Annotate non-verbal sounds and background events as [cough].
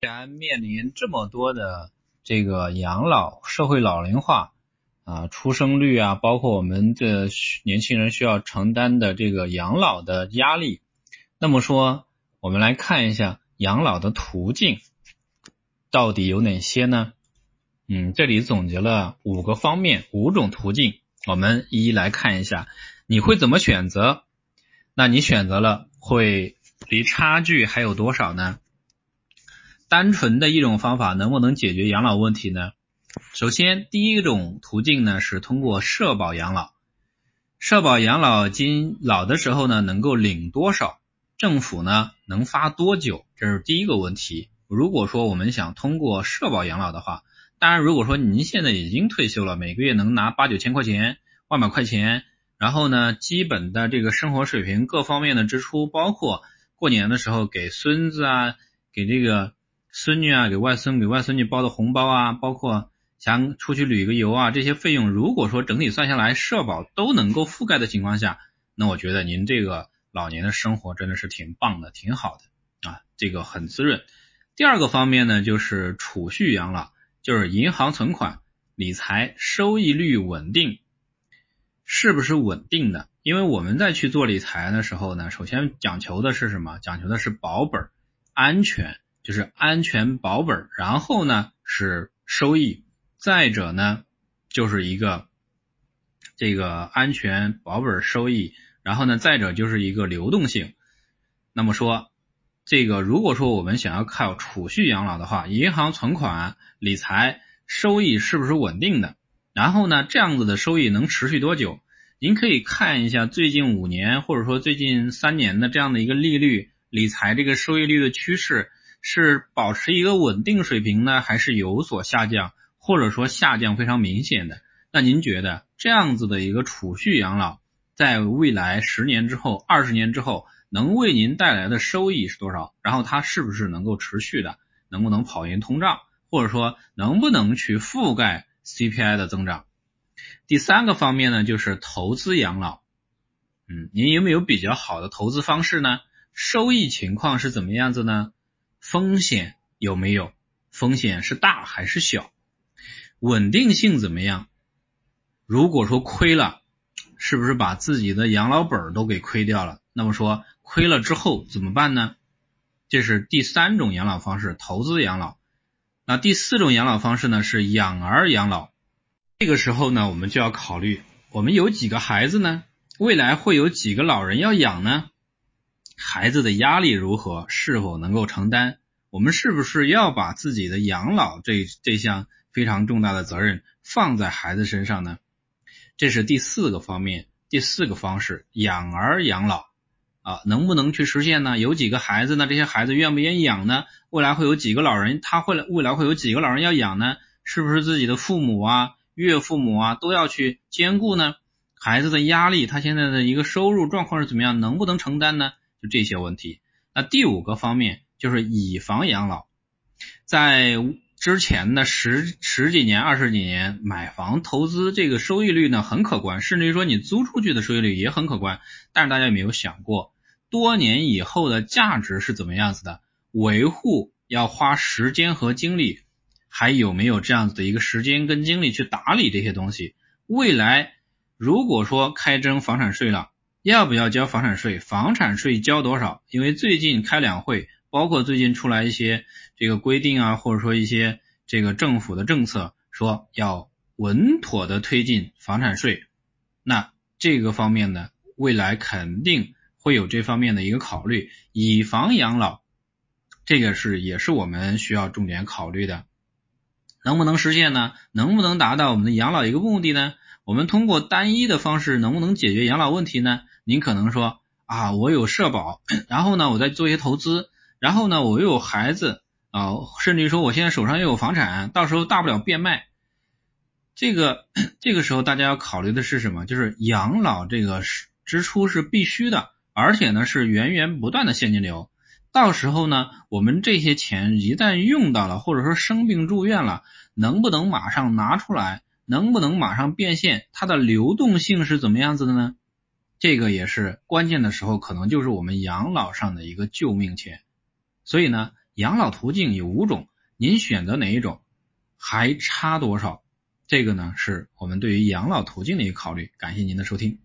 既然面临这么多的这个养老、社会老龄化啊、出生率啊，包括我们的年轻人需要承担的这个养老的压力，那么说，我们来看一下养老的途径到底有哪些呢？嗯，这里总结了五个方面，五种途径，我们一一来看一下。你会怎么选择？那你选择了会离差距还有多少呢？单纯的一种方法能不能解决养老问题呢？首先，第一种途径呢是通过社保养老。社保养老金老的时候呢能够领多少？政府呢能发多久？这是第一个问题。如果说我们想通过社保养老的话，当然如果说您现在已经退休了，每个月能拿八九千块钱、万把块钱，然后呢基本的这个生活水平各方面的支出，包括过年的时候给孙子啊、给这个。孙女啊，给外孙给外孙女包的红包啊，包括想出去旅个游啊，这些费用，如果说整体算下来，社保都能够覆盖的情况下，那我觉得您这个老年的生活真的是挺棒的，挺好的啊，这个很滋润。第二个方面呢，就是储蓄养老，就是银行存款理财收益率稳定，是不是稳定的？因为我们在去做理财的时候呢，首先讲求的是什么？讲求的是保本、安全。就是安全保本，然后呢是收益，再者呢就是一个这个安全保本收益，然后呢再者就是一个流动性。那么说这个如果说我们想要靠储蓄养老的话，银行存款理财收益是不是稳定的？然后呢这样子的收益能持续多久？您可以看一下最近五年或者说最近三年的这样的一个利率理财这个收益率的趋势。是保持一个稳定水平呢，还是有所下降，或者说下降非常明显的？那您觉得这样子的一个储蓄养老，在未来十年之后、二十年之后，能为您带来的收益是多少？然后它是不是能够持续的，能不能跑赢通胀，或者说能不能去覆盖 CPI 的增长？第三个方面呢，就是投资养老。嗯，您有没有比较好的投资方式呢？收益情况是怎么样子呢？风险有没有？风险是大还是小？稳定性怎么样？如果说亏了，是不是把自己的养老本都给亏掉了？那么说亏了之后怎么办呢？这是第三种养老方式，投资养老。那第四种养老方式呢？是养儿养老。这个时候呢，我们就要考虑，我们有几个孩子呢？未来会有几个老人要养呢？孩子的压力如何？是否能够承担？我们是不是要把自己的养老这这项非常重大的责任放在孩子身上呢？这是第四个方面，第四个方式，养儿养老啊，能不能去实现呢？有几个孩子呢？这些孩子愿不愿意养呢？未来会有几个老人？他会未来会有几个老人要养呢？是不是自己的父母啊、岳父母啊都要去兼顾呢？孩子的压力，他现在的一个收入状况是怎么样？能不能承担呢？就这些问题，那第五个方面就是以房养老，在之前的十十几年、二十几年买房投资这个收益率呢很可观，甚至于说你租出去的收益率也很可观。但是大家有没有想过，多年以后的价值是怎么样子的？维护要花时间和精力，还有没有这样子的一个时间跟精力去打理这些东西？未来如果说开征房产税了。要不要交房产税？房产税交多少？因为最近开两会，包括最近出来一些这个规定啊，或者说一些这个政府的政策，说要稳妥的推进房产税。那这个方面呢，未来肯定会有这方面的一个考虑。以房养老，这个是也是我们需要重点考虑的。能不能实现呢？能不能达到我们的养老一个目的呢？我们通过单一的方式能不能解决养老问题呢？您可能说啊，我有社保，[clears throat] 然后呢，我再做一些投资，然后呢，我又有孩子啊，甚至于说我现在手上又有房产，到时候大不了变卖。这个 [clears throat] 这个时候大家要考虑的是什么？就是养老这个支出是必须的，而且呢是源源不断的现金流。到时候呢，我们这些钱一旦用到了，或者说生病住院了，能不能马上拿出来？能不能马上变现？它的流动性是怎么样子的呢？这个也是关键的时候，可能就是我们养老上的一个救命钱。所以呢，养老途径有五种，您选择哪一种，还差多少？这个呢是我们对于养老途径的一个考虑。感谢您的收听。